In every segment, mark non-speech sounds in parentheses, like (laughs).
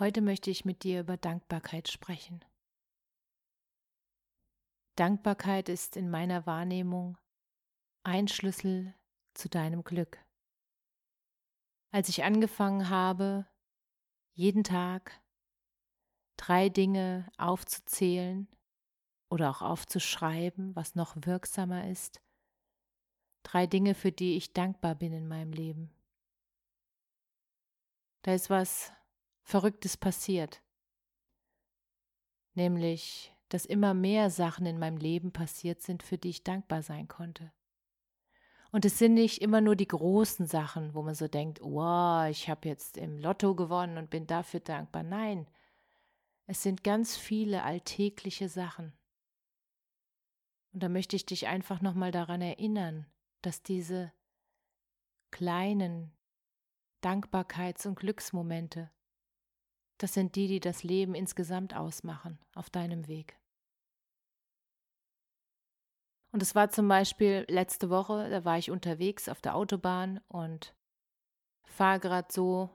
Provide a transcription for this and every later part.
Heute möchte ich mit dir über Dankbarkeit sprechen. Dankbarkeit ist in meiner Wahrnehmung ein Schlüssel zu deinem Glück. Als ich angefangen habe, jeden Tag drei Dinge aufzuzählen oder auch aufzuschreiben, was noch wirksamer ist, drei Dinge, für die ich dankbar bin in meinem Leben. Da ist was Verrücktes passiert. Nämlich, dass immer mehr Sachen in meinem Leben passiert sind, für die ich dankbar sein konnte. Und es sind nicht immer nur die großen Sachen, wo man so denkt, wow, ich habe jetzt im Lotto gewonnen und bin dafür dankbar. Nein, es sind ganz viele alltägliche Sachen. Und da möchte ich dich einfach nochmal daran erinnern, dass diese kleinen Dankbarkeits- und Glücksmomente das sind die, die das Leben insgesamt ausmachen auf deinem Weg. Und es war zum Beispiel letzte Woche, da war ich unterwegs auf der Autobahn und fahre gerade so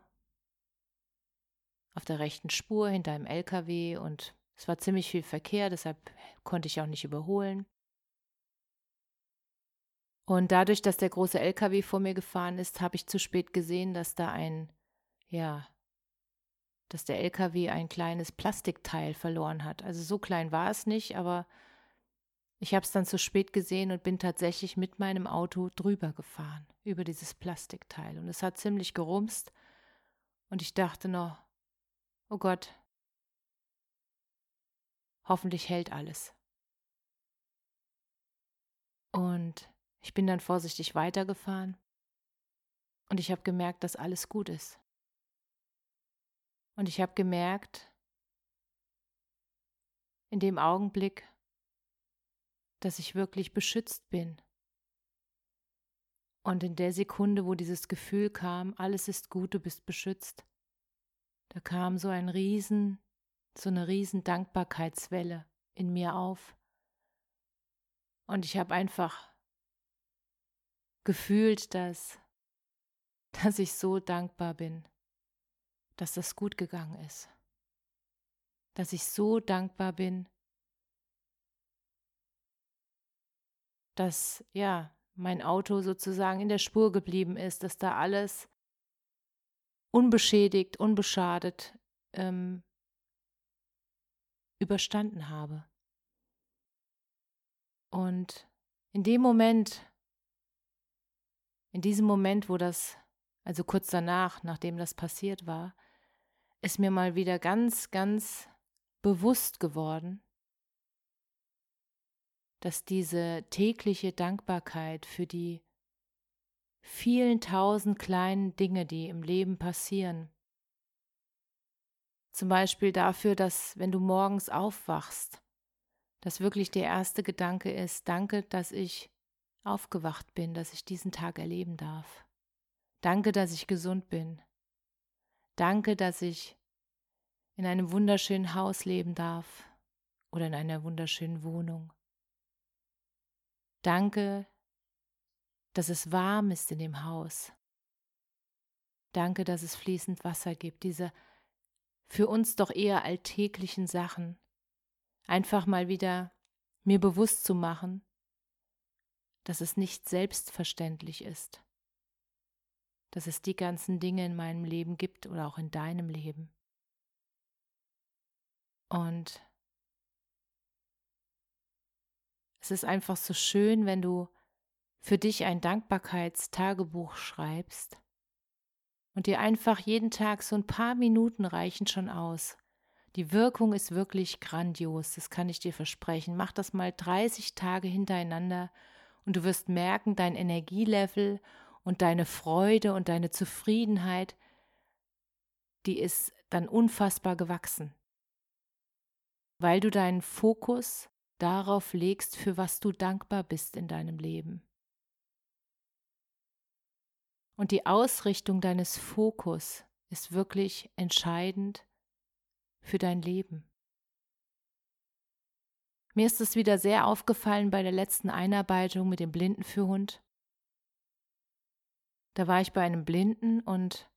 auf der rechten Spur hinter einem LKW und es war ziemlich viel Verkehr, deshalb konnte ich auch nicht überholen. Und dadurch, dass der große LKW vor mir gefahren ist, habe ich zu spät gesehen, dass da ein, ja, dass der LKW ein kleines Plastikteil verloren hat. Also so klein war es nicht, aber ich habe es dann zu spät gesehen und bin tatsächlich mit meinem Auto drüber gefahren, über dieses Plastikteil. Und es hat ziemlich gerumst. Und ich dachte noch, oh Gott, hoffentlich hält alles. Und ich bin dann vorsichtig weitergefahren. Und ich habe gemerkt, dass alles gut ist. Und ich habe gemerkt, in dem Augenblick, dass ich wirklich beschützt bin. Und in der Sekunde, wo dieses Gefühl kam, alles ist gut, du bist beschützt, da kam so ein Riesen, so eine riesen Dankbarkeitswelle in mir auf. Und ich habe einfach gefühlt, dass, dass ich so dankbar bin dass das gut gegangen ist. Dass ich so dankbar bin, dass ja mein Auto sozusagen in der Spur geblieben ist, dass da alles unbeschädigt, unbeschadet ähm, überstanden habe. Und in dem Moment, in diesem Moment, wo das, also kurz danach, nachdem das passiert war, ist mir mal wieder ganz, ganz bewusst geworden, dass diese tägliche Dankbarkeit für die vielen tausend kleinen Dinge, die im Leben passieren, zum Beispiel dafür, dass wenn du morgens aufwachst, dass wirklich der erste Gedanke ist, danke, dass ich aufgewacht bin, dass ich diesen Tag erleben darf. Danke, dass ich gesund bin. Danke, dass ich in einem wunderschönen Haus leben darf oder in einer wunderschönen Wohnung. Danke, dass es warm ist in dem Haus. Danke, dass es fließend Wasser gibt. Diese für uns doch eher alltäglichen Sachen. Einfach mal wieder mir bewusst zu machen, dass es nicht selbstverständlich ist dass es die ganzen Dinge in meinem Leben gibt oder auch in deinem Leben. Und es ist einfach so schön, wenn du für dich ein Dankbarkeitstagebuch schreibst und dir einfach jeden Tag so ein paar Minuten reichen schon aus, Die Wirkung ist wirklich grandios, das kann ich dir versprechen. Mach das mal 30 Tage hintereinander und du wirst merken, dein Energielevel und deine Freude und deine Zufriedenheit, die ist dann unfassbar gewachsen, weil du deinen Fokus darauf legst, für was du dankbar bist in deinem Leben. Und die Ausrichtung deines Fokus ist wirklich entscheidend für dein Leben. Mir ist es wieder sehr aufgefallen bei der letzten Einarbeitung mit dem Blindenführhund. Da war ich bei einem Blinden und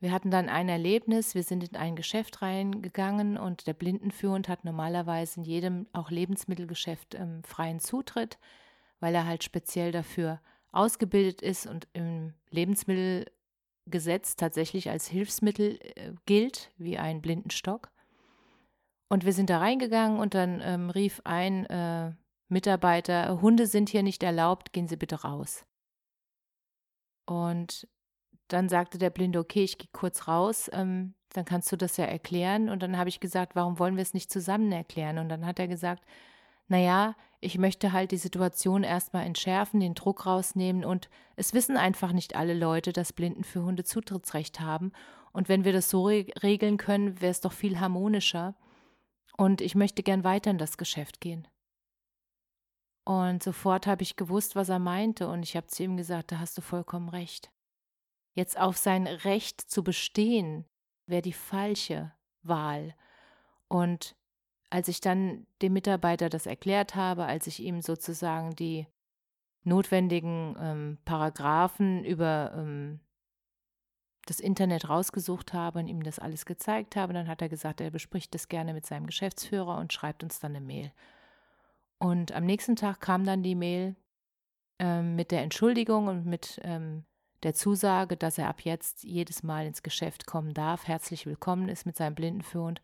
wir hatten dann ein Erlebnis. Wir sind in ein Geschäft reingegangen und der Blindenführhund hat normalerweise in jedem, auch Lebensmittelgeschäft, ähm, freien Zutritt, weil er halt speziell dafür ausgebildet ist und im Lebensmittelgesetz tatsächlich als Hilfsmittel äh, gilt, wie ein Blindenstock. Und wir sind da reingegangen und dann ähm, rief ein äh, Mitarbeiter, Hunde sind hier nicht erlaubt, gehen Sie bitte raus. Und dann sagte der Blinde, okay, ich gehe kurz raus, ähm, dann kannst du das ja erklären. Und dann habe ich gesagt, warum wollen wir es nicht zusammen erklären? Und dann hat er gesagt, naja, ich möchte halt die Situation erstmal entschärfen, den Druck rausnehmen und es wissen einfach nicht alle Leute, dass Blinden für Hunde Zutrittsrecht haben. Und wenn wir das so re regeln können, wäre es doch viel harmonischer. Und ich möchte gern weiter in das Geschäft gehen. Und sofort habe ich gewusst, was er meinte, und ich habe zu ihm gesagt, da hast du vollkommen recht. Jetzt auf sein Recht zu bestehen, wäre die falsche Wahl. Und als ich dann dem Mitarbeiter das erklärt habe, als ich ihm sozusagen die notwendigen ähm, Paragraphen über ähm, das Internet rausgesucht habe und ihm das alles gezeigt habe, dann hat er gesagt, er bespricht das gerne mit seinem Geschäftsführer und schreibt uns dann eine Mail. Und am nächsten Tag kam dann die Mail ähm, mit der Entschuldigung und mit ähm, der Zusage, dass er ab jetzt jedes Mal ins Geschäft kommen darf, herzlich willkommen ist mit seinem Blindenführhund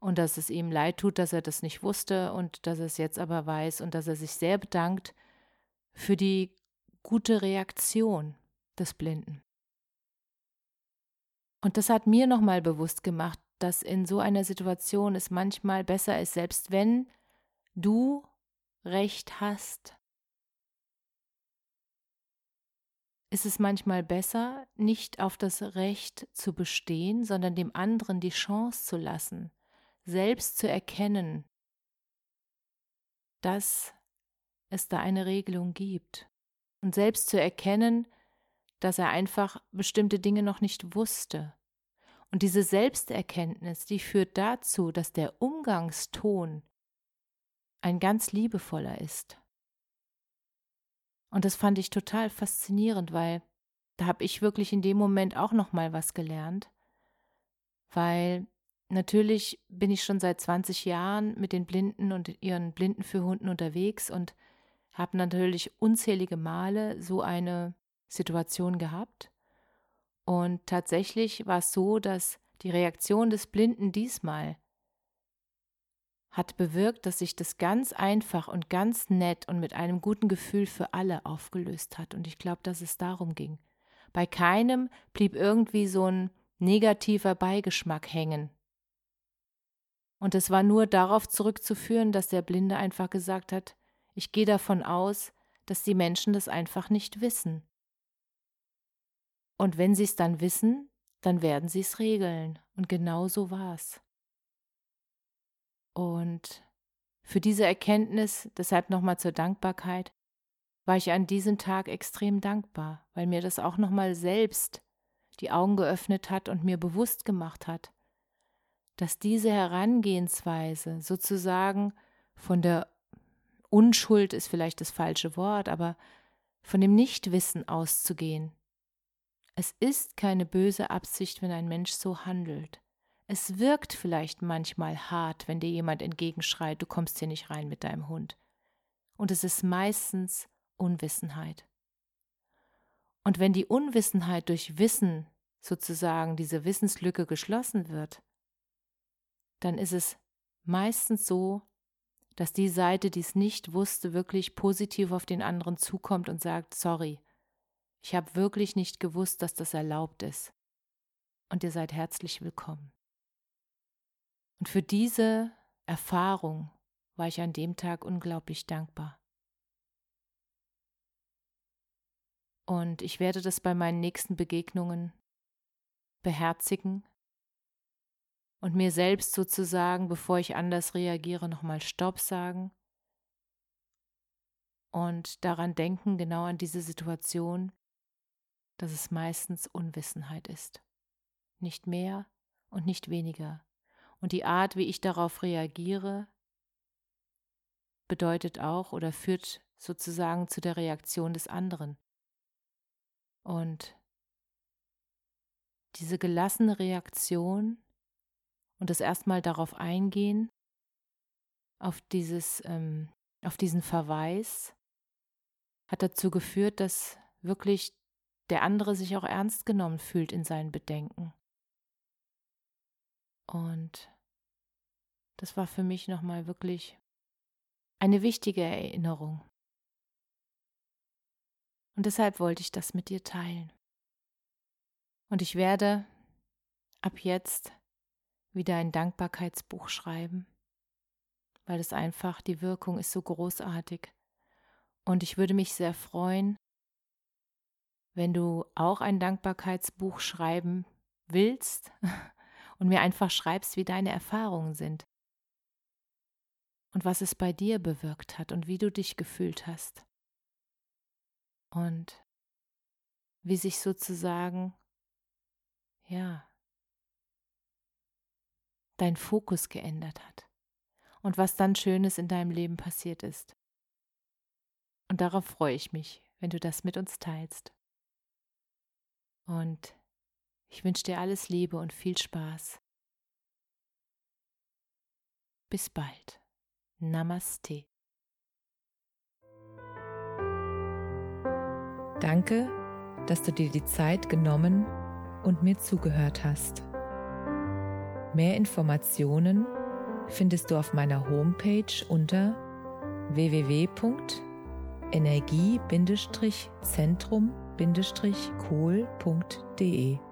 und dass es ihm leid tut, dass er das nicht wusste und dass er es jetzt aber weiß und dass er sich sehr bedankt für die gute Reaktion des Blinden. Und das hat mir nochmal bewusst gemacht, dass in so einer Situation es manchmal besser ist, selbst wenn du Recht hast, ist es manchmal besser, nicht auf das Recht zu bestehen, sondern dem anderen die Chance zu lassen, selbst zu erkennen, dass es da eine Regelung gibt und selbst zu erkennen, dass er einfach bestimmte Dinge noch nicht wusste. Und diese Selbsterkenntnis, die führt dazu, dass der Umgangston ein ganz liebevoller ist. Und das fand ich total faszinierend, weil da habe ich wirklich in dem Moment auch noch mal was gelernt, weil Natürlich bin ich schon seit 20 Jahren mit den Blinden und ihren Blindenführhunden unterwegs und habe natürlich unzählige Male so eine Situation gehabt. Und tatsächlich war es so, dass die Reaktion des Blinden diesmal hat bewirkt, dass sich das ganz einfach und ganz nett und mit einem guten Gefühl für alle aufgelöst hat. Und ich glaube, dass es darum ging. Bei keinem blieb irgendwie so ein negativer Beigeschmack hängen, und es war nur darauf zurückzuführen, dass der Blinde einfach gesagt hat, ich gehe davon aus, dass die Menschen das einfach nicht wissen. Und wenn sie es dann wissen, dann werden sie es regeln. Und genau so war es. Und für diese Erkenntnis, deshalb nochmal zur Dankbarkeit, war ich an diesem Tag extrem dankbar, weil mir das auch nochmal selbst die Augen geöffnet hat und mir bewusst gemacht hat, dass diese Herangehensweise sozusagen von der Unschuld ist vielleicht das falsche Wort, aber von dem Nichtwissen auszugehen. Es ist keine böse Absicht, wenn ein Mensch so handelt. Es wirkt vielleicht manchmal hart, wenn dir jemand entgegenschreit, du kommst hier nicht rein mit deinem Hund. Und es ist meistens Unwissenheit. Und wenn die Unwissenheit durch Wissen sozusagen diese Wissenslücke geschlossen wird, dann ist es meistens so, dass die Seite, die es nicht wusste, wirklich positiv auf den anderen zukommt und sagt, sorry, ich habe wirklich nicht gewusst, dass das erlaubt ist. Und ihr seid herzlich willkommen. Und für diese Erfahrung war ich an dem Tag unglaublich dankbar. Und ich werde das bei meinen nächsten Begegnungen beherzigen und mir selbst sozusagen, bevor ich anders reagiere, nochmal Stopp sagen und daran denken, genau an diese Situation, dass es meistens Unwissenheit ist. Nicht mehr und nicht weniger. Und die Art, wie ich darauf reagiere, bedeutet auch oder führt sozusagen zu der Reaktion des anderen. Und diese gelassene Reaktion und das erstmal darauf eingehen, auf dieses, ähm, auf diesen Verweis, hat dazu geführt, dass wirklich der andere sich auch ernst genommen fühlt in seinen Bedenken. Und das war für mich nochmal wirklich eine wichtige Erinnerung. Und deshalb wollte ich das mit dir teilen. Und ich werde ab jetzt wieder ein Dankbarkeitsbuch schreiben, weil es einfach, die Wirkung ist so großartig. Und ich würde mich sehr freuen, wenn du auch ein Dankbarkeitsbuch schreiben willst (laughs) und mir einfach schreibst, wie deine Erfahrungen sind und was es bei dir bewirkt hat und wie du dich gefühlt hast und wie sich sozusagen, ja, dein Fokus geändert hat und was dann Schönes in deinem Leben passiert ist. Und darauf freue ich mich, wenn du das mit uns teilst. Und ich wünsche dir alles Liebe und viel Spaß. Bis bald. Namaste. Danke, dass du dir die Zeit genommen und mir zugehört hast. Mehr Informationen findest du auf meiner Homepage unter www.energie-zentrum-kohl.de.